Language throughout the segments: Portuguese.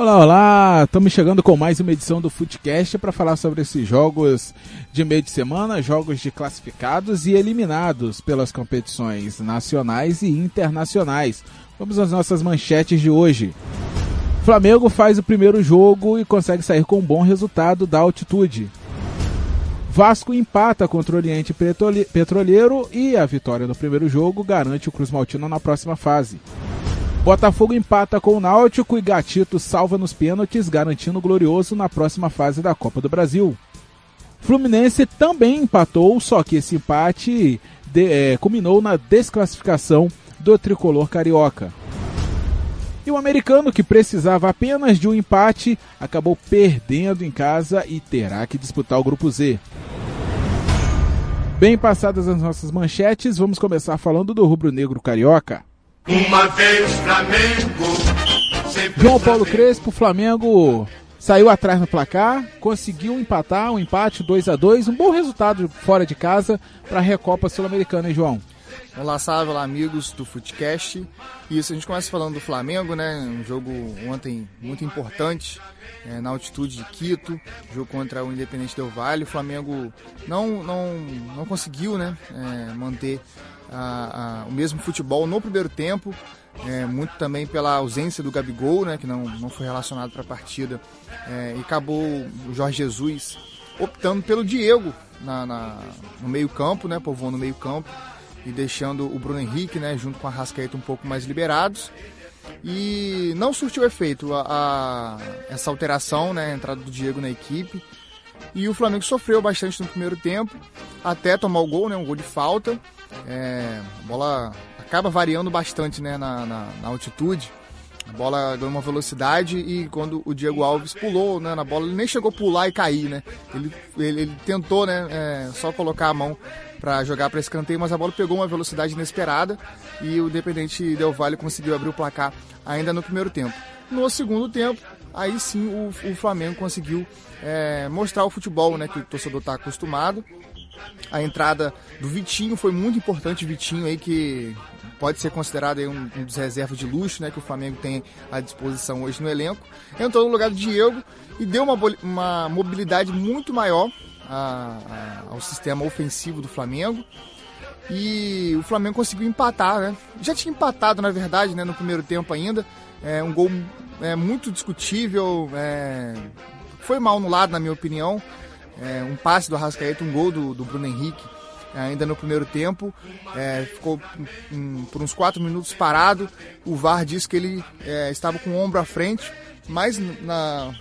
Olá, olá! Estamos chegando com mais uma edição do Footcast para falar sobre esses jogos de meio de semana, jogos de classificados e eliminados pelas competições nacionais e internacionais. Vamos às nossas manchetes de hoje. Flamengo faz o primeiro jogo e consegue sair com um bom resultado da altitude. Vasco empata contra o Oriente Petroleiro e a vitória no primeiro jogo garante o Cruz Maltino na próxima fase. Botafogo empata com o Náutico e Gatito salva nos pênaltis, garantindo o glorioso na próxima fase da Copa do Brasil. Fluminense também empatou, só que esse empate de, é, culminou na desclassificação do tricolor carioca. E o americano, que precisava apenas de um empate, acabou perdendo em casa e terá que disputar o grupo Z. Bem passadas as nossas manchetes, vamos começar falando do rubro-negro carioca. Uma vez Flamengo. João Paulo Crespo, Flamengo saiu atrás no placar, conseguiu empatar, um empate 2 a 2 um bom resultado fora de casa para a Recopa Sul-Americana, hein, João? Olá, Sávio, olá, amigos do Footcast. Isso, a gente começa falando do Flamengo, né? Um jogo ontem muito importante é, na altitude de Quito, jogo contra o Independente Del Vale. O Flamengo não, não, não conseguiu né, é, manter a, a, o mesmo futebol no primeiro tempo, é, muito também pela ausência do Gabigol, né, que não, não foi relacionado para a partida, é, e acabou o Jorge Jesus optando pelo Diego na, na no meio campo, né, povoando no meio campo, e deixando o Bruno Henrique, né, junto com a Rascaeta um pouco mais liberados. E não surtiu efeito a, a, essa alteração, né, a entrada do Diego na equipe. E o Flamengo sofreu bastante no primeiro tempo, até tomar o gol, né, um gol de falta. É, a bola acaba variando bastante né, na, na, na, altitude. A bola ganhou uma velocidade e quando o Diego Alves pulou né, na bola, ele nem chegou a pular e cair, né? Ele, ele, ele tentou né, é, só colocar a mão para jogar para escanteio, mas a bola pegou uma velocidade inesperada e o Independente Del Valle conseguiu abrir o placar ainda no primeiro tempo. No segundo tempo, aí sim o, o Flamengo conseguiu é, mostrar o futebol né, que o torcedor está acostumado. A entrada do Vitinho foi muito importante, Vitinho aí que pode ser considerado aí um, um dos reservas de luxo, né, que o Flamengo tem à disposição hoje no elenco. Entrou no lugar do Diego e deu uma, uma mobilidade muito maior a, a, ao sistema ofensivo do Flamengo. E o Flamengo conseguiu empatar, né? Já tinha empatado, na verdade, né, no primeiro tempo ainda. É um gol é, muito discutível, é, foi mal anulado, na minha opinião. É, um passe do Arrascaeta, um gol do, do Bruno Henrique ainda no primeiro tempo. É, ficou um, por uns 4 minutos parado. O VAR disse que ele é, estava com o ombro à frente, mas na,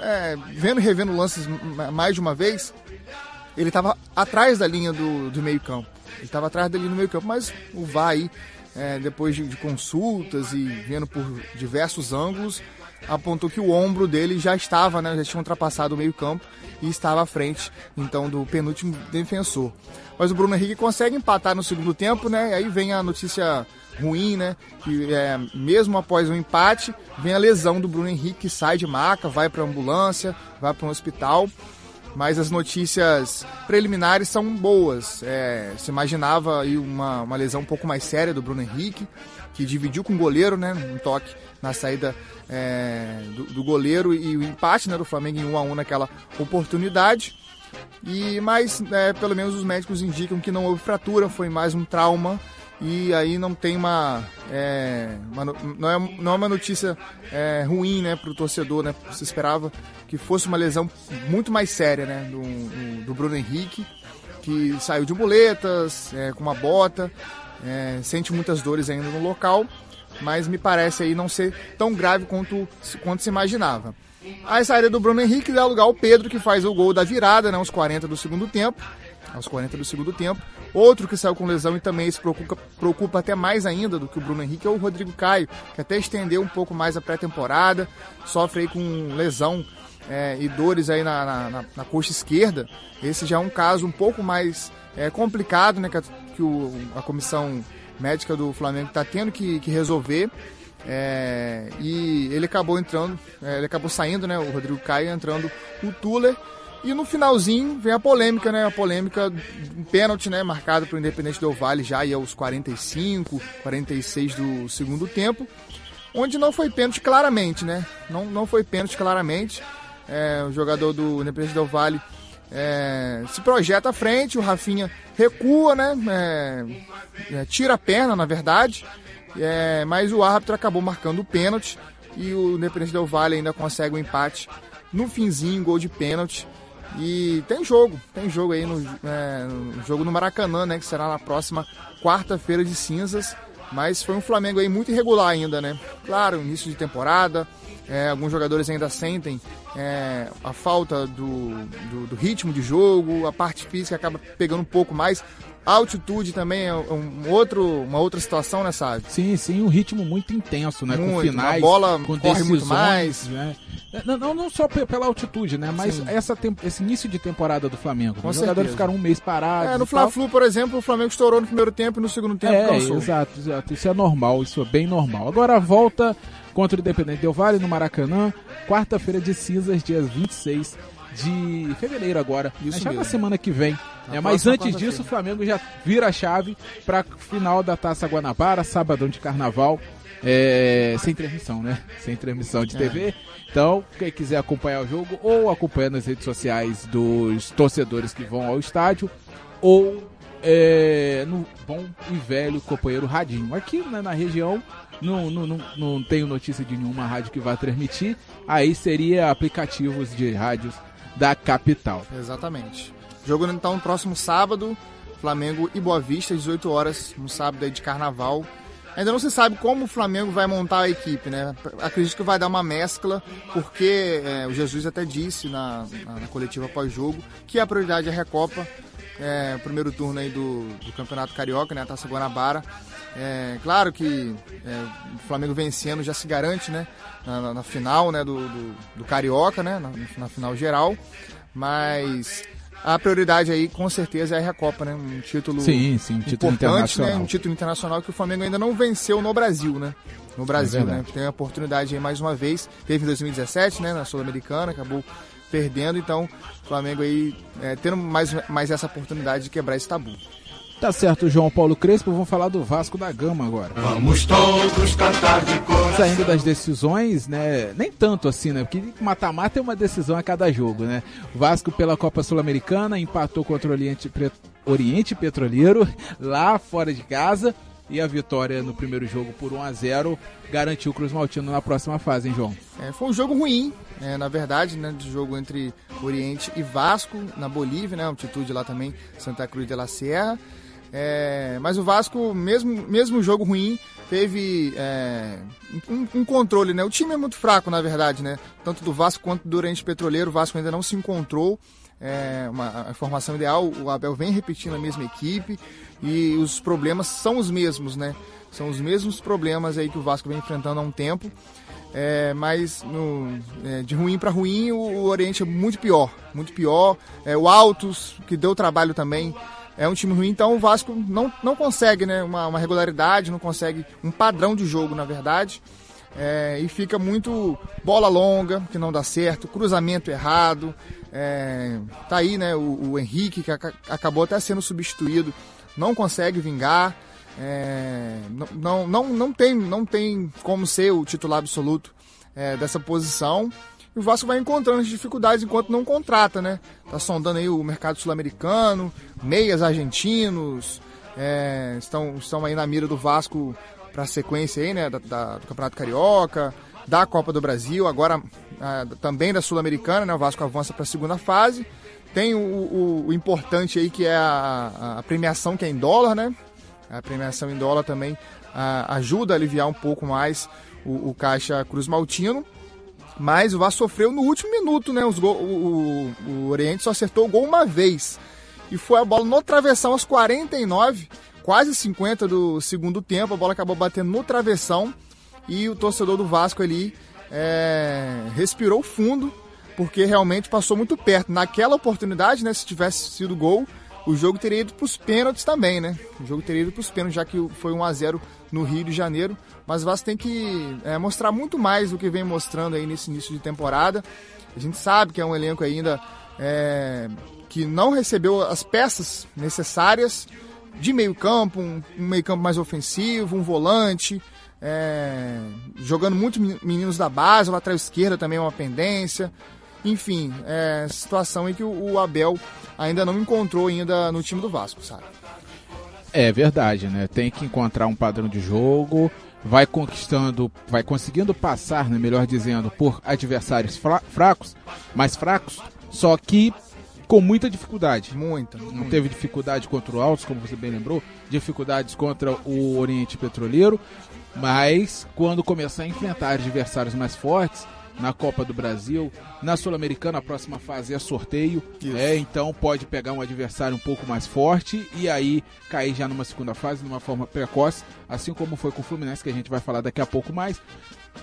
é, vendo e revendo lances mais de uma vez, ele estava atrás da linha do, do meio campo. Ele estava atrás da linha do meio campo, mas o VAR aí, é, depois de, de consultas e vendo por diversos ângulos, apontou que o ombro dele já estava, né, já tinha ultrapassado o meio-campo e estava à frente, então, do penúltimo defensor. Mas o Bruno Henrique consegue empatar no segundo tempo, né? E aí vem a notícia ruim, né? Que é, mesmo após o empate, vem a lesão do Bruno Henrique, que sai de maca, vai para ambulância, vai para um hospital. Mas as notícias preliminares são boas. É, se imaginava aí uma, uma lesão um pouco mais séria do Bruno Henrique, que dividiu com o goleiro, né? Um toque na saída é, do, do, goleiro e o empate né, do Flamengo em 1 a 1 naquela oportunidade. E mas é, pelo menos os médicos indicam que não houve fratura, foi mais um trauma e aí não tem uma, é, uma não, é, não é uma notícia é, ruim né, para o torcedor, né? Você esperava que fosse uma lesão muito mais séria né, do, do, Bruno Henrique, que saiu de muletas, é, com uma bota, é, sente muitas dores ainda no local mas me parece aí não ser tão grave quanto, quanto se imaginava. A saída do Bruno Henrique dá lugar ao Pedro, que faz o gol da virada, né, aos 40 do segundo tempo. Aos 40 do segundo tempo. Outro que saiu com lesão e também se preocupa, preocupa até mais ainda do que o Bruno Henrique é o Rodrigo Caio, que até estendeu um pouco mais a pré-temporada, sofre aí com lesão é, e dores aí na, na, na, na, coxa esquerda. Esse já é um caso um pouco mais é, complicado, né, que, a, que o, a comissão médica do Flamengo está tendo que, que resolver. É, e ele acabou entrando, é, ele acabou saindo, né? O Rodrigo Caio entrando o Tuller. E no finalzinho vem a polêmica, né? A polêmica, um pênalti, né? Marcado para o Independente do Vale já aí aos 45, 46 do segundo tempo. onde não foi pênalti claramente, né? Não, não foi pênalti claramente. É, o jogador do Independente Del Vale é, se projeta à frente, o Rafinha recua, né? É, é, tira a perna, na verdade. É, mas o árbitro acabou marcando o pênalti e o Independente Del Vale ainda consegue o um empate no finzinho, gol de pênalti. E tem jogo, tem jogo aí no, é, no jogo no Maracanã, né? Que será na próxima quarta-feira de cinzas. Mas foi um Flamengo aí muito irregular ainda, né? Claro, início de temporada, é, alguns jogadores ainda sentem é, a falta do, do, do, ritmo de jogo, a parte física acaba pegando um pouco mais. A altitude também é um outro, uma outra situação, né, sabe? Sim, sim, um ritmo muito intenso, né? Muito, com finais, a bola com corre muito mais. Né? Não, não, não só pela altitude, né? Mas essa, esse início de temporada do Flamengo. Com Os jogadores certeza. ficaram um mês parados. É, no. Fla-Flu, por exemplo, o Flamengo estourou no primeiro tempo e no segundo tempo É, cansou. exato, exato. Isso é normal, isso é bem normal. Agora volta contra o Independente Del Vale no Maracanã, quarta-feira de cinzas, dias 26 de fevereiro agora. Isso É já na mesmo. semana que vem. Na É, mas antes disso, o Flamengo já vira a chave para final da Taça Guanabara, sabadão de carnaval. é, sem transmissão, né? Sem transmissão de É. TV. Então, quem quiser acompanhar o jogo, ou acompanha nas redes sociais dos torcedores que vão ao estádio, ou é, no bom e velho companheiro Radinho. Aqui né, na região não, não, não, não tenho notícia de nenhuma rádio que vá transmitir, aí seria aplicativos de rádios da capital. Exatamente. Jogo então próximo sábado, Flamengo e Boa Vista, 18 horas, no sábado aí de carnaval. Ainda não se sabe como o Flamengo vai montar a equipe, né? Acredito que vai dar uma mescla, porque é, o Jesus até disse na, na, na coletiva pós-jogo que a prioridade é a Recopa, é, o primeiro turno aí do, do Campeonato Carioca, né? A Taça Guanabara. É, claro que é, o Flamengo vencendo já se garante, né? Na, na- na final, né? Do, do, do Carioca, né? Na, na final geral. Mas a prioridade aí, com certeza, é a Recopa, né? Um título Sim, sim, um título importante, né? Um título internacional que o Flamengo ainda não venceu no Brasil, né? No Brasil, É né? Tem a oportunidade aí mais uma vez. Teve em 2017, né? Na Sul-Americana, acabou perdendo. Então, o Flamengo aí é, tendo mais, mais essa oportunidade de quebrar esse tabu. Tá certo, João Paulo Crespo, vamos falar do Vasco da Gama agora. Vamos todos cantar de cor. Saindo das decisões, né? Nem tanto assim, né? Porque mata-mata é uma decisão a cada jogo, né? O Vasco pela Copa Sul-Americana empatou contra o Oriente, Oriente Petroleiro lá fora de casa. E a vitória no primeiro jogo por 1 a 0 garantiu o Cruz Maltino na próxima fase, hein, João? É, foi um jogo ruim, é, na verdade, né? De jogo entre Oriente e Vasco, na Bolívia, né? Altitude lá também, Santa Cruz de la Sierra. É, mas o Vasco, mesmo, mesmo jogo ruim, teve é, um, um controle, né? O time é muito fraco, na verdade, né? Tanto do Vasco quanto do Oriente Petroleiro, o Vasco ainda não se encontrou. É uma a formação ideal, o Abel vem repetindo a mesma equipe e os problemas são os mesmos, né? São os mesmos problemas aí que o Vasco vem enfrentando há um tempo. É, mas no- é, de ruim para ruim, o, o Oriente é muito pior. Muito pior. É, o Altos, que deu trabalho também, é um time ruim. Então o Vasco não, não consegue né, uma, uma regularidade, não consegue um padrão de jogo, na verdade. É, e fica muito bola longa, que não dá certo, cruzamento errado. É, tá aí né, o, o Henrique, que aca- acabou até sendo substituído, não consegue vingar. É, não, não, não, não, tem, não tem como ser o titular absoluto é, dessa posição. E o Vasco vai encontrando as dificuldades enquanto não contrata, né? Tá sondando aí o mercado sul-americano, meias argentinos, é, estão, estão aí na mira do Vasco para a sequência aí, né? Da, da- do Campeonato Carioca, da Copa do Brasil, agora ah, também da Sul-Americana, né? O Vasco avança para a segunda fase. Tem o, o- o importante aí que é a, a premiação que é em dólar, né? A premiação em dólar também ah, ajuda a aliviar um pouco mais o, o caixa Cruz Maltino. Mas o Vasco sofreu no último minuto, né? Os gol- o, o- Oriente só acertou o gol uma vez. E foi a bola no travessão aos 49, quase 50 do segundo tempo. A bola acabou batendo no travessão. E o torcedor do Vasco ali é, respirou fundo, porque realmente passou muito perto. Naquela oportunidade, né? Se tivesse sido gol, o jogo teria ido para os pênaltis também, né? O jogo teria ido para os pênaltis, já que foi 1 a 0 no Rio de Janeiro. Mas o Vasco tem que é, mostrar muito mais do que vem mostrando aí nesse início de temporada. A gente sabe que é um elenco ainda é, que não recebeu as peças necessárias de meio campo, um, um meio campo mais ofensivo, um volante, é, jogando muitos meninos da base, o lateral esquerda também é uma pendência. Enfim, é situação em que o, o Abel ainda não encontrou ainda no time do Vasco, sabe? É verdade, né? Tem que encontrar um padrão de jogo, vai conquistando, vai conseguindo passar, né, melhor dizendo, por adversários fracos, mais fracos, só que com muita dificuldade. Muita. Não muita. teve dificuldade contra o Altos, como você bem lembrou, dificuldades contra o Oriente Petroleiro, mas quando começar a enfrentar adversários mais fortes, na Copa do Brasil, na Sul-Americana a próxima fase é sorteio, é, então pode pegar um adversário um pouco mais forte e aí cair já numa segunda fase, numa forma precoce, assim como foi com o Fluminense, que a gente vai falar daqui a pouco mais.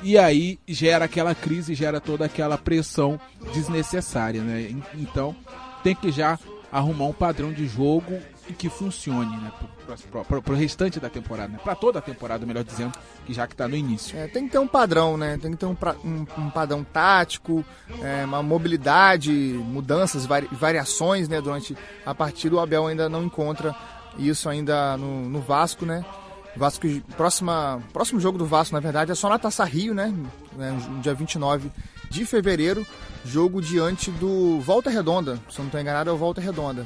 E aí gera aquela crise, gera toda aquela pressão desnecessária, né? Então tem que já arrumar um padrão de jogo que funcione, né? Para o restante da temporada, né? Para toda a temporada, melhor dizendo, que já que está no início. É, tem que ter um padrão, né? Tem que ter um, um, um padrão tático, é, uma mobilidade, mudanças, vari, variações, né? Durante a partida, o Abel ainda não encontra isso ainda no, no Vasco, né? Vasco, próxima, próximo jogo do Vasco, na verdade, é só na Taça Rio, né? No dia 29 de fevereiro, jogo diante do Volta Redonda. Se eu não estou enganado, é o Volta Redonda.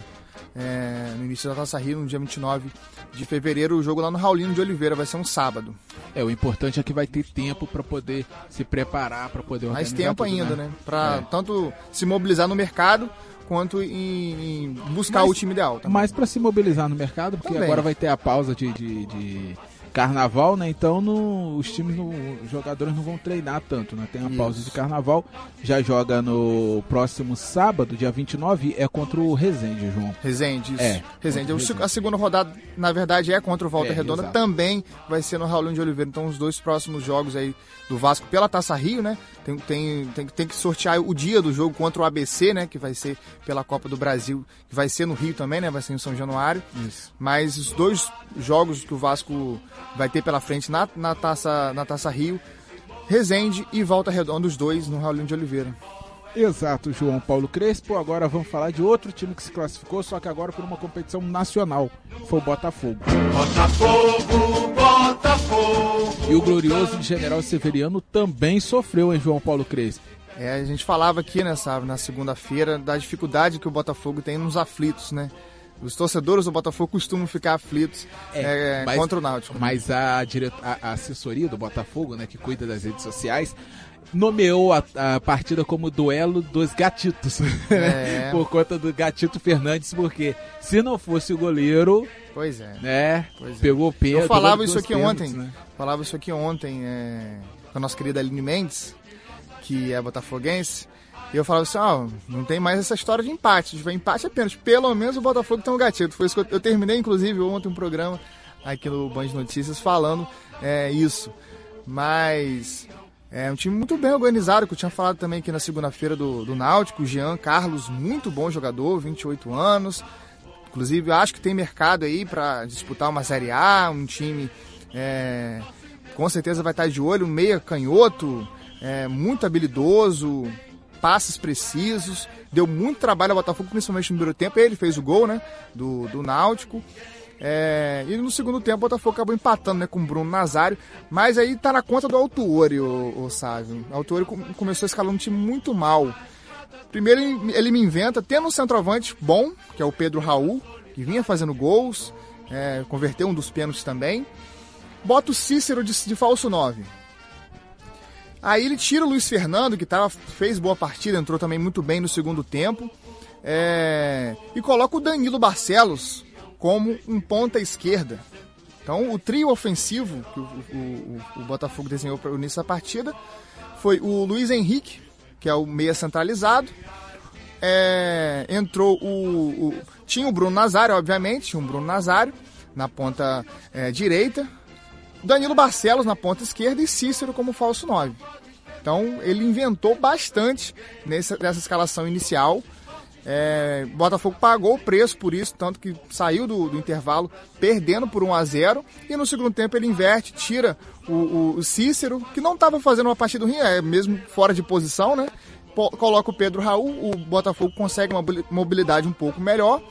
É, no início da Taça Rio, no dia 29 de fevereiro, o jogo lá no Raulino de Oliveira vai ser um sábado. É, o importante é que vai ter tempo para poder se preparar, para poder organizar Mais tempo tudo, ainda, né? né? Para é. tanto se mobilizar no mercado quanto em, em buscar Mas, o time ideal. Também. Mais para se mobilizar no mercado, porque também. agora vai ter a pausa de, de, de carnaval, né? Então os times, os jogadores não vão treinar tanto, né? Tem a pausa de carnaval, já joga no próximo sábado, dia 29, é contra o Resende, João. Resende, isso. É. Resende. Resende. A segunda rodada, na verdade, é contra o Volta é, Redonda, exato. também vai ser no Raulino de Oliveira. Então os dois próximos jogos aí do Vasco pela Taça Rio, né? Tem, tem, tem, tem que sortear o dia do jogo contra o ABC, né? Que vai ser pela Copa do Brasil, que vai ser no Rio também, né? Vai ser em São Januário. Isso. Mas os dois jogos que o Vasco vai ter pela frente na, na, taça, na taça Rio, Resende e Volta Redonda, os dois no Raulinho de Oliveira. Exato, João Paulo Crespo. Agora vamos falar de outro time que se classificou, só que agora por uma competição nacional. Foi o Botafogo. Botafogo, Botafogo. E o glorioso General Severiano também sofreu, em João Paulo Crespo? É, a gente falava aqui, né, sabe, na segunda-feira, da dificuldade que o Botafogo tem nos aflitos, né? Os torcedores do Botafogo costumam ficar aflitos é, é, mas, contra o Náutico. Mas a, direto, a, a, assessoria do Botafogo, né, que cuida das redes sociais, nomeou a, a partida como duelo dos gatitos. É. Por conta do gatito Fernandes, porque se não fosse o goleiro. Pois é. Né, pois é. pegou o Eu falava isso aqui ontem. Né? Falava isso aqui ontem é, com a nossa querida Aline Mendes, que é botafoguense. E eu falava assim, oh, não tem mais essa história de empate. Tiver empate apenas. Pelo menos o Botafogo tem um gatito. Foi isso que eu, eu terminei, inclusive, ontem um programa aqui no Band Notícias falando é, isso. Mas é um time muito bem organizado, que eu tinha falado também aqui na segunda-feira do, do Náutico. Jean Carlos, muito bom jogador, 28 anos. Inclusive, acho que tem mercado aí para disputar uma Série A, um time é, com certeza vai estar de olho, meia canhoto, é, muito habilidoso, passes precisos, deu muito trabalho ao Botafogo, principalmente no primeiro tempo. Ele fez o gol, né? Do, do Náutico. É, e no segundo tempo o Botafogo acabou empatando né, com o Bruno Nazário, mas aí tá na conta do Autuori, o, o Sávio. O Autuori começou escalando um time muito mal. Primeiro ele me inventa, tendo um centroavante bom, que é o Pedro Raul, que vinha fazendo gols, é, converteu um dos pênaltis também. Bota o Cícero de, de falso 9. Aí ele tira o Luiz Fernando, que tava, fez boa partida, entrou também muito bem no segundo tempo. É, e coloca o Danilo Barcelos como um ponta esquerda. Então o trio ofensivo que o, o, o, Botafogo desenhou para o início da partida foi o Luiz Henrique, que é o meia centralizado. É, entrou o, Tinha o Bruno Nazário, obviamente, o Bruno Nazário na ponta é, direita. Danilo Barcelos na ponta esquerda e Cícero como falso 9. Então ele inventou bastante nessa, nessa escalação inicial. É, Botafogo pagou o preço por isso, tanto que saiu do, do, intervalo perdendo por 1 a 0 e no segundo tempo ele inverte, tira o, o, o Cícero, que não estava fazendo uma partida ruim, é mesmo fora de posição, né? coloca o Pedro Raul, o Botafogo consegue uma mobilidade um pouco melhor,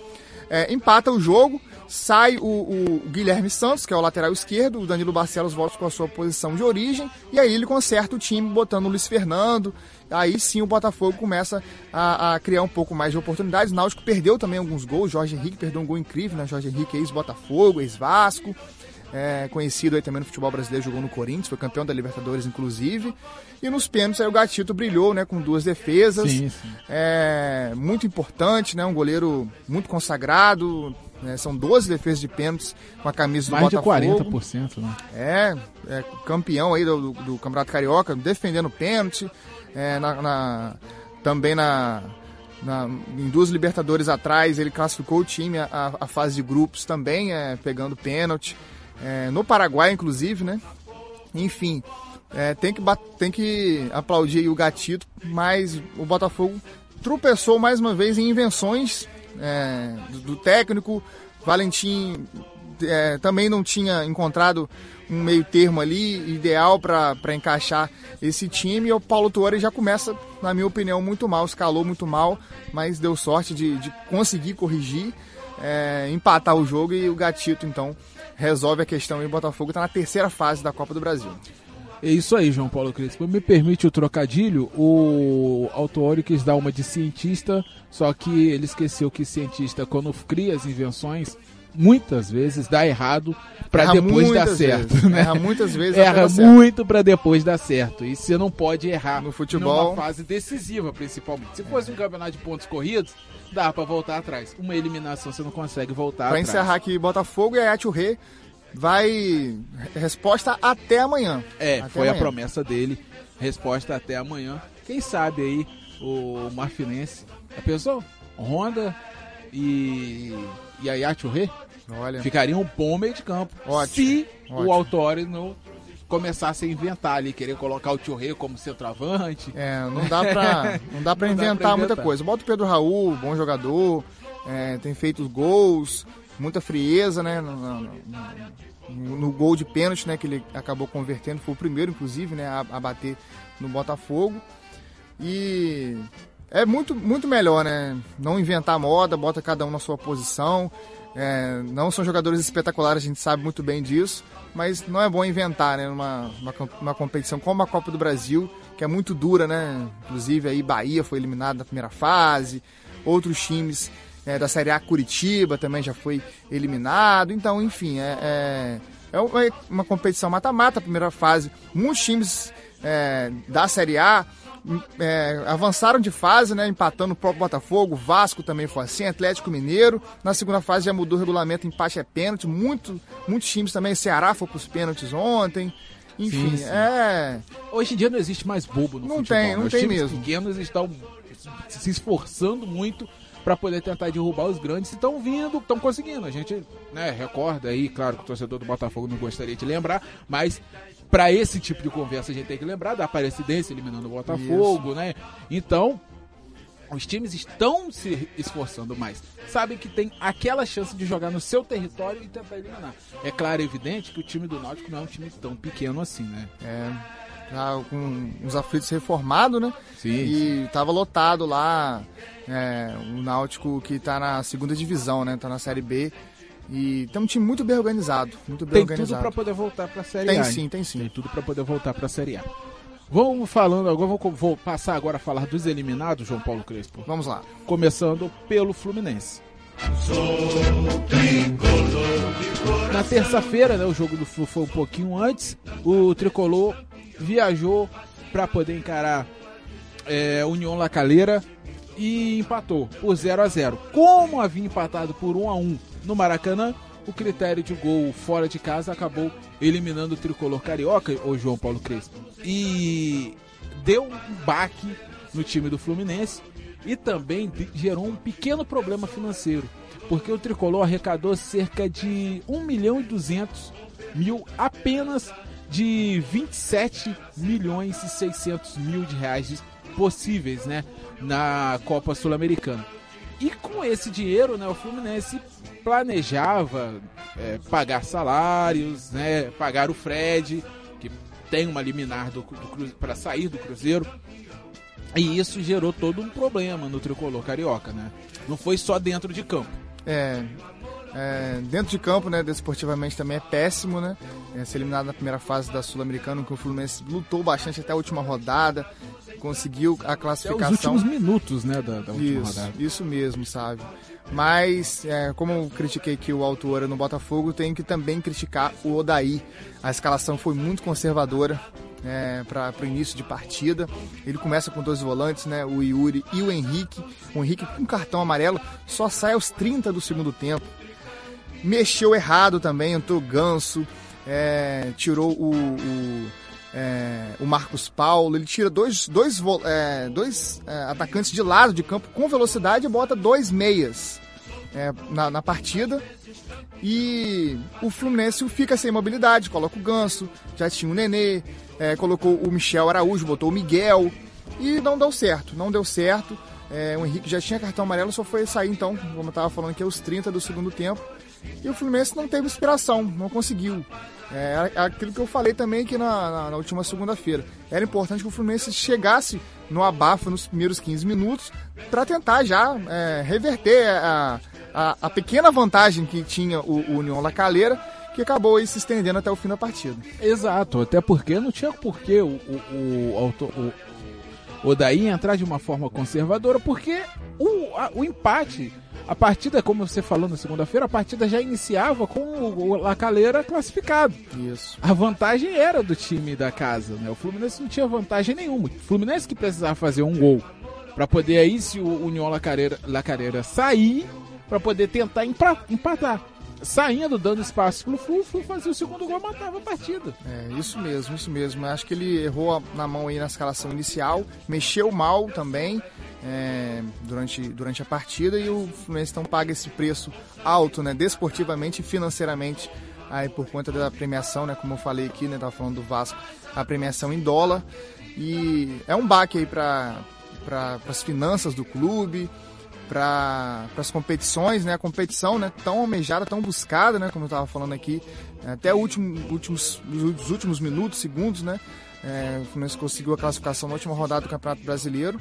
é, empata o jogo sai o, o, Guilherme Santos, que é o lateral esquerdo, o Danilo Barcelos volta com a sua posição de origem, e aí ele conserta o time botando o Luiz Fernando. Aí sim o Botafogo começa a, a criar um pouco mais de oportunidades. O Náutico perdeu também alguns gols, Jorge Henrique perdeu um gol incrível, né? Jorge Henrique ex-Botafogo, ex-Vasco. É, conhecido aí também no futebol brasileiro, jogou no Corinthians, foi campeão da Libertadores, inclusive. E nos pênaltis aí o Gatito brilhou, né, com duas defesas. Sim, sim. É, muito importante, né, um goleiro muito consagrado, né? São 12 defesas de pênaltis com a camisa do Mais Botafogo. Mais de 40%, né? É, é campeão aí do, do, do, Campeonato Carioca, defendendo pênalti. É, na, na, também na, na, em duas Libertadores atrás, ele classificou o time à, à fase de grupos também, é, pegando pênalti. É, no Paraguai, inclusive, né? Enfim, é, tem, que, tem que aplaudir o Gatito, mas o Botafogo tropeçou mais uma vez em invenções é, do, do, técnico. Valentim é, também não tinha encontrado um meio termo ali ideal para encaixar esse time. E o Paulo Torres já começa, na minha opinião, muito mal, escalou muito mal, mas deu sorte de, de conseguir corrigir, é, empatar o jogo e o Gatito então resolve a questão e o Botafogo está na terceira fase da Copa do Brasil. É isso aí, João Paulo Crespo. Me permite o trocadilho, o autor quis dar uma de cientista, só que ele esqueceu que cientista, quando cria as invenções, muitas vezes dá errado para depois dar certo. Né? Erra muitas vezes. Erra muito para depois dar certo. E você não pode errar no futebol. numa fase decisiva, principalmente. Se fosse um campeonato de pontos corridos, dá para voltar atrás. Uma eliminação você não consegue voltar pra atrás. Para encerrar aqui, Botafogo e Ayatio Rei vai. Resposta até amanhã. É, até foi amanhã. a promessa dele. Resposta até amanhã. Quem sabe aí o Marfinense. A pessoa? Honda e. E a Olha. ficariam um bom meio de campo. Ótimo. Se Ótimo. o Autori não começasse a inventar ali, querer colocar o Tchorre como centroavante. É, não dá pra, não dá pra, não inventar, dá pra inventar muita coisa. Bota o Pedro Raul, bom jogador, é, tem feito gols, muita frieza, né? No, no, no, gol de pênalti, né? Que ele acabou convertendo, foi o primeiro, inclusive, né? A, a bater no Botafogo. E é muito, muito melhor, né? Não inventar moda, bota cada um na sua posição. É, não são jogadores espetaculares, a gente sabe muito bem disso, mas não é bom inventar, né? Uma, uma, uma, competição como a Copa do Brasil, que é muito dura, né? Inclusive aí Bahia foi eliminado na primeira fase, outros times é, da Série A Curitiba também já foi eliminado. Então, enfim, é, é, é uma competição mata-mata, primeira fase. Muitos times é, da Série A é, avançaram de fase, né, empatando o próprio Botafogo, Vasco também foi assim, Atlético Mineiro. Na segunda fase já mudou o regulamento, empate é pênalti. Muito, muitos times também, Ceará foi para os pênaltis ontem. Enfim, sim, sim. é. Hoje em dia não existe mais bobo no não futebol. Tem, não Os tem times mesmo. pequenos estão se esforçando muito para poder tentar derrubar os grandes. Estão vindo, estão conseguindo. A gente né, recorda aí, claro que o torcedor do Botafogo não gostaria de lembrar, mas para esse tipo de conversa a gente tem que lembrar da Aparecidense eliminando o Botafogo, Isso. né? Então, os times estão se esforçando mais. Sabem que tem aquela chance de jogar no seu território e tentar eliminar. É claro e evidente que o time do Náutico não é um time tão pequeno assim, né? É já com os aflitos reformados, né? Sim. E tava lotado lá é, o Náutico que tá na segunda divisão, né? Tá na Série B. E tem um time muito bem organizado, muito bem tem organizado. Tem tudo para poder voltar para a Série tem A. Tem sim, tem sim. Tem tudo para poder voltar para a Série A. Vamos falando agora, vou, vou passar agora a falar dos eliminados, João Paulo Crespo. Vamos lá. Começando pelo Fluminense. Na terça-feira, né, o jogo do Flu foi um pouquinho antes. O tricolor viajou para poder encarar é, União La Calera e empatou por 0 a 0 Como havia empatado por 1 a 1 no Maracanã, o critério de gol fora de casa acabou eliminando o tricolor carioca, o João Paulo Crespo. E deu um baque no time do Fluminense e também gerou um pequeno problema financeiro, porque o tricolor arrecadou cerca de 1 milhão e 200 mil apenas de 27 milhões e 600 mil de reais possíveis, né, na Copa Sul-Americana. E com esse dinheiro, né, o Fluminense planejava é, pagar salários, né, pagar o Fred, que tem uma liminar do, do para sair do Cruzeiro. E isso gerou todo um problema no tricolor carioca, né? Não foi só dentro de campo. É, É, dentro de campo, né, desportivamente também é péssimo, né? É, ser eliminado na primeira fase da Sul-Americana, que o Fluminense lutou bastante até a última rodada, conseguiu a classificação. Até os últimos minutos, né, da, da última isso, rodada. Isso mesmo, sabe? Mas, é, como eu critiquei que o autor no Botafogo, tenho que também criticar o Odaí. A escalação foi muito conservadora é, para o início de partida. Ele começa com dois volantes, né, o Yuri e o Henrique. O Henrique com cartão amarelo só sai aos 30 do segundo tempo. Mexeu errado também, entrou ganso, é, tirou o, o, é, o, Marcos Paulo. Ele tira dois, dois, é, dois é, atacantes de lado de campo com velocidade e bota dois meias é, na, na partida. E o Fluminense fica sem mobilidade, coloca o Ganso, já tinha o Nenê, é, colocou o Michel Araújo, botou o Miguel e não deu certo, não deu certo. O Henrique já tinha cartão amarelo, só foi sair então, como eu estava falando aqui, aos 30 do segundo tempo. E o Fluminense não teve inspiração, não conseguiu. É, aquilo que eu falei também aqui na, na, na última segunda-feira. Era importante que o Fluminense chegasse no abafo nos primeiros 15 minutos para tentar já é, reverter a, a, a, pequena vantagem que tinha o, o União La Calera, que acabou aí se estendendo até o fim da partida. Exato, até porque não tinha porquê o, o, o, o, entrar de uma forma conservadora, porque o, a, o empate a partida, como você falou na segunda-feira, a partida já iniciava com o Lacaleira classificado. Isso. A vantagem era do time da casa, né? O Fluminense não tinha vantagem nenhuma. O Fluminense que precisava fazer um gol para poder aí, se o União Lacareira, Lacareira sair, para poder tentar empatar. Saindo, dando espaço pro Flu, Flu fazia o segundo gol, matava a partida. É, isso mesmo, isso mesmo. Acho que ele errou na mão aí na escalação inicial, mexeu mal também é, durante, durante a partida e o Fluminense então paga esse preço alto, né, desportivamente e financeiramente, aí por conta da premiação, né, como eu falei aqui, né, tava falando do Vasco, a premiação em dólar e é um baque aí para para as finanças do clube, para as competições, né? A competição, né? Tão almejada, tão buscada, né? Como eu estava falando aqui, até o último, últimos, os últimos minutos, segundos, né? É, o Fluminense conseguiu a classificação na última rodada do Campeonato Brasileiro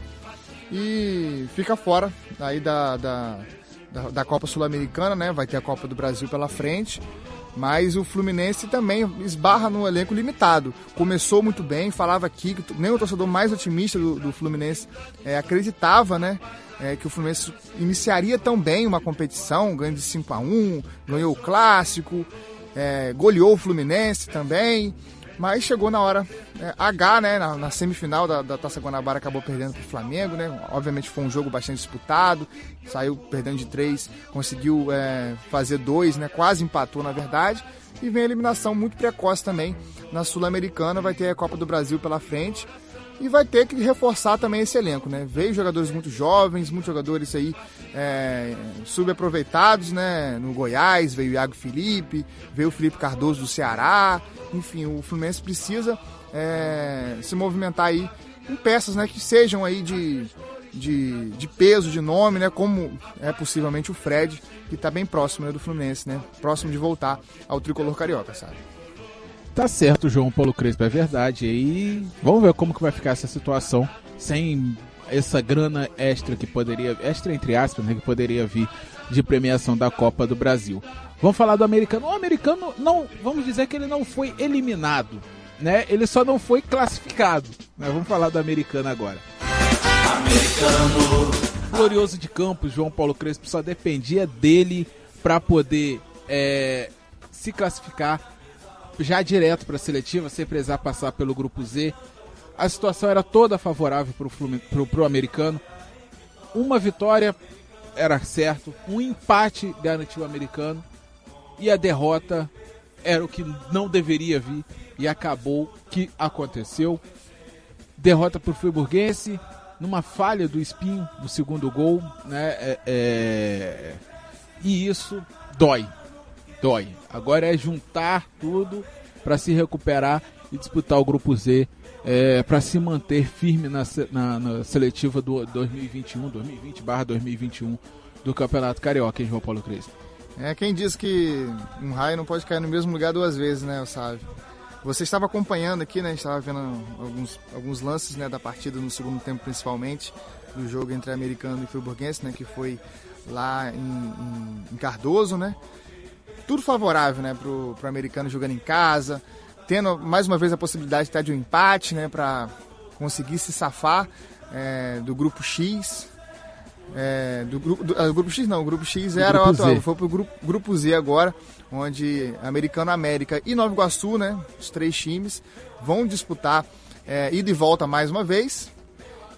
e fica fora aí da, da, da, da Copa Sul-Americana, né? Vai ter a Copa do Brasil pela frente. Mas o Fluminense também esbarra no elenco limitado. Começou muito bem, falava aqui que nem o torcedor mais otimista do, do Fluminense é, acreditava, né? É, que o Fluminense iniciaria tão bem uma competição, ganhando de 5 a 1 ganhou o clássico, é, goleou o Fluminense também. Mas chegou na hora é, H, né? Na, na semifinal da, da, Taça Guanabara acabou perdendo para o Flamengo, né? Obviamente foi um jogo bastante disputado, saiu perdendo de três, conseguiu é, fazer dois, né? Quase empatou na verdade. E vem a eliminação muito precoce também na Sul-Americana, vai ter a Copa do Brasil pela frente e vai ter que reforçar também esse elenco, né? Veio jogadores muito jovens, muitos jogadores aí é, subaproveitados, né? No Goiás veio o Iago Felipe, veio o Felipe Cardoso do Ceará, enfim, o Fluminense precisa é, se movimentar aí com peças né, que sejam aí de, de, de peso, de nome, né, como é possivelmente o Fred, que está bem próximo né, do Fluminense, né, próximo de voltar ao tricolor carioca, sabe? Tá certo, João Paulo Crespo, é verdade. E vamos ver como que vai ficar essa situação sem essa grana extra que poderia, extra entre aspas, né, que poderia vir de premiação da Copa do Brasil. Vamos falar do americano. O americano não, vamos dizer que ele não foi eliminado, né? Ele só não foi classificado. Né? Vamos falar do americano agora. Americano. Glorioso de Campos, João Paulo Crespo só dependia dele para poder é, se classificar já direto para a seletiva, sem precisar passar pelo grupo Z. A situação era toda favorável para o americano. Uma vitória era certo, um empate garantiu o americano e a derrota era o que não deveria vir e acabou que aconteceu. Derrota para o Friburguense, numa falha do Espinho no segundo gol, né? É, é... E isso dói, dói. Agora é juntar tudo para se recuperar e disputar o grupo Z é, para se manter firme na, na, na seletiva do 2021, 2020/2021 do Campeonato Carioca, em João Paulo Crespo. É quem diz que um raio não pode cair no mesmo lugar duas vezes, né, sabe? Você estava acompanhando aqui, né? Estava vendo alguns, alguns lances né, da partida no segundo tempo, principalmente, do jogo entre americano e friburguense, né? Que foi lá em, em, em Cardoso, né? Tudo favorável, né, pro, pro americano jogando em casa, tendo mais uma vez a possibilidade até de um empate, né, para conseguir se safar é, do grupo X. É, do, grupo, do, do, grupo X não, o grupo X era o atual, foi pro grupo, grupo Z agora, onde Americano América e Nova Iguaçu, né, os três times, vão disputar é, ida e volta mais uma vez.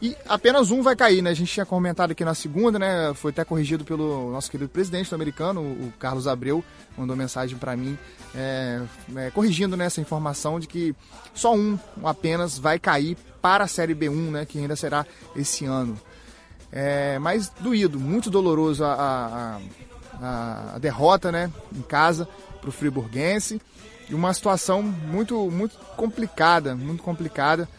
E apenas um vai cair, né? A gente tinha comentado aqui na segunda, né? Foi até corrigido pelo nosso querido presidente americano, o Carlos Abreu, mandou mensagem para mim, é, é, corrigindo né, essa informação de que só um apenas vai cair para a Série B1, né? Que ainda será esse ano. É, mas doído, muito doloroso a, a, a derrota, né? Em casa para o Friburguense. E uma situação muito, muito complicada, muito complicada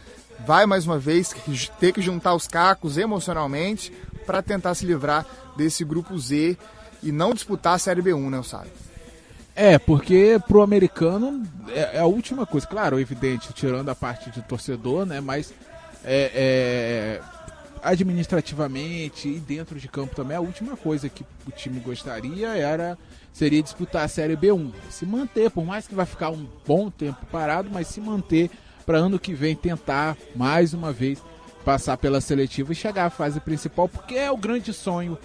vai mais uma vez ter que juntar os cacos emocionalmente para tentar se livrar desse grupo Z e não disputar a Série B1, né, sabe? É, porque pro americano é, é, a última coisa, claro, evidente, tirando a parte de torcedor, né, mas é, é, administrativamente e dentro de campo também a última coisa que o time gostaria era seria disputar a Série B1, se manter, por mais que vai ficar um bom tempo parado, mas se manter para ano que vem tentar mais uma vez passar pela seletiva e chegar à fase principal, porque é o grande sonho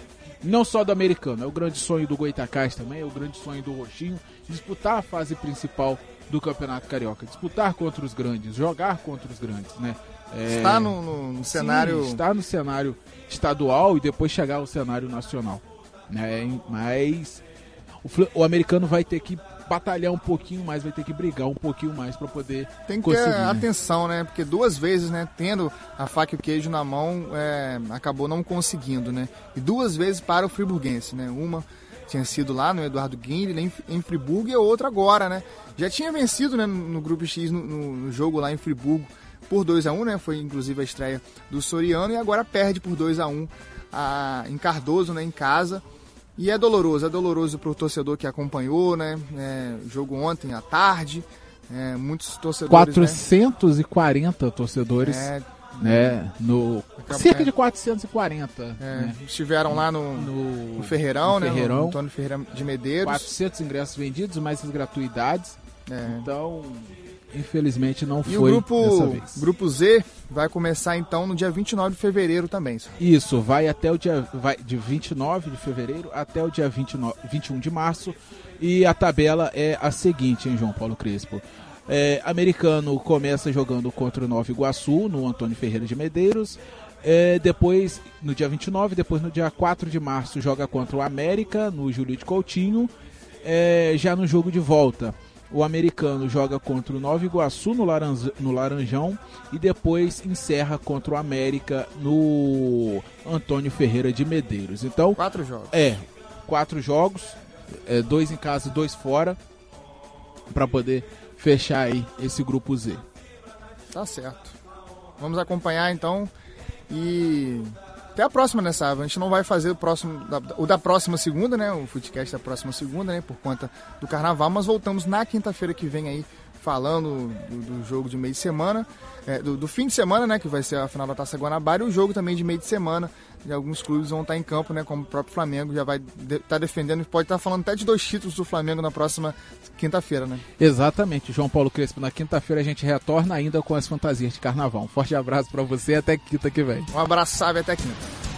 não só do americano, é o grande sonho do Goitacás também, é o grande sonho do Roxinho, disputar a fase principal do Campeonato Carioca, disputar contra os grandes, jogar contra os grandes, né? É... Está no, no, no cenário. Sim, está no cenário estadual e depois chegar ao cenário nacional. Né? Mas o, o americano vai ter que batalhar um pouquinho mais, vai ter que brigar um pouquinho mais para poder Tem que ter né? atenção, né? Porque duas vezes, né, tendo a faca e o queijo na mão, é, acabou não conseguindo, né? E duas vezes para o friburguense, né? Uma tinha sido lá no Eduardo Guinle, em Friburgo, e a outra agora, né? Já tinha vencido né, no Grupo X, no, no jogo lá em Friburgo, por 2 a 1 né? Foi inclusive a estreia do Soriano, e agora perde por 2 a 1 a, em Cardoso, né, em casa. E é doloroso, é doloroso para o torcedor que acompanhou, né? É, jogo ontem à tarde, é, muitos torcedores. 440 né? torcedores. É, né, no cerca de 440 é, né? estiveram lá no, no, no Ferreirão, no né, Ferreirão, no Antônio Ferreira de Medeiros 400 ingressos vendidos mais as gratuidades é. então infelizmente não e foi o grupo, grupo Z vai começar então no dia 29 de fevereiro também. Senhor. Isso, vai até o dia vai de 29 de fevereiro até o dia 29, 21 de março e a tabela é a seguinte, hein, João Paulo Crespo. É, americano começa jogando contra o Nova Iguaçu no Antônio Ferreira de Medeiros. É, depois, no dia 29, depois no dia 4 de março, joga contra o América no Júlio de Coutinho. É, já no jogo de volta, o americano joga contra o Nova Iguaçu no, Laranj no Laranjão e depois encerra contra o América no Antônio Ferreira de Medeiros. Então, quatro jogos. É, quatro jogos, é, dois em casa, dois fora, para poder fechar aí esse grupo Z. Tá certo. Vamos acompanhar então e até a próxima, né? A gente não vai fazer o próximo, o da próxima segunda, né? O Footcast da próxima segunda, né? Por conta do carnaval, mas voltamos na quinta-feira que vem aí falando do, do, jogo de meio de semana, é, do, do, fim de semana, né, que vai ser a final da Taça Guanabara, e o jogo também de meio de semana, de alguns clubes vão estar em campo, né, como o próprio Flamengo já vai estar de, tá defendendo, pode estar falando até de dois títulos do Flamengo na próxima quinta-feira, né? Exatamente, João Paulo Crespo, na quinta-feira a gente retorna ainda com as fantasias de carnaval. Um forte abraço para você até quinta que vem. Um abraço, sabe, até quinta.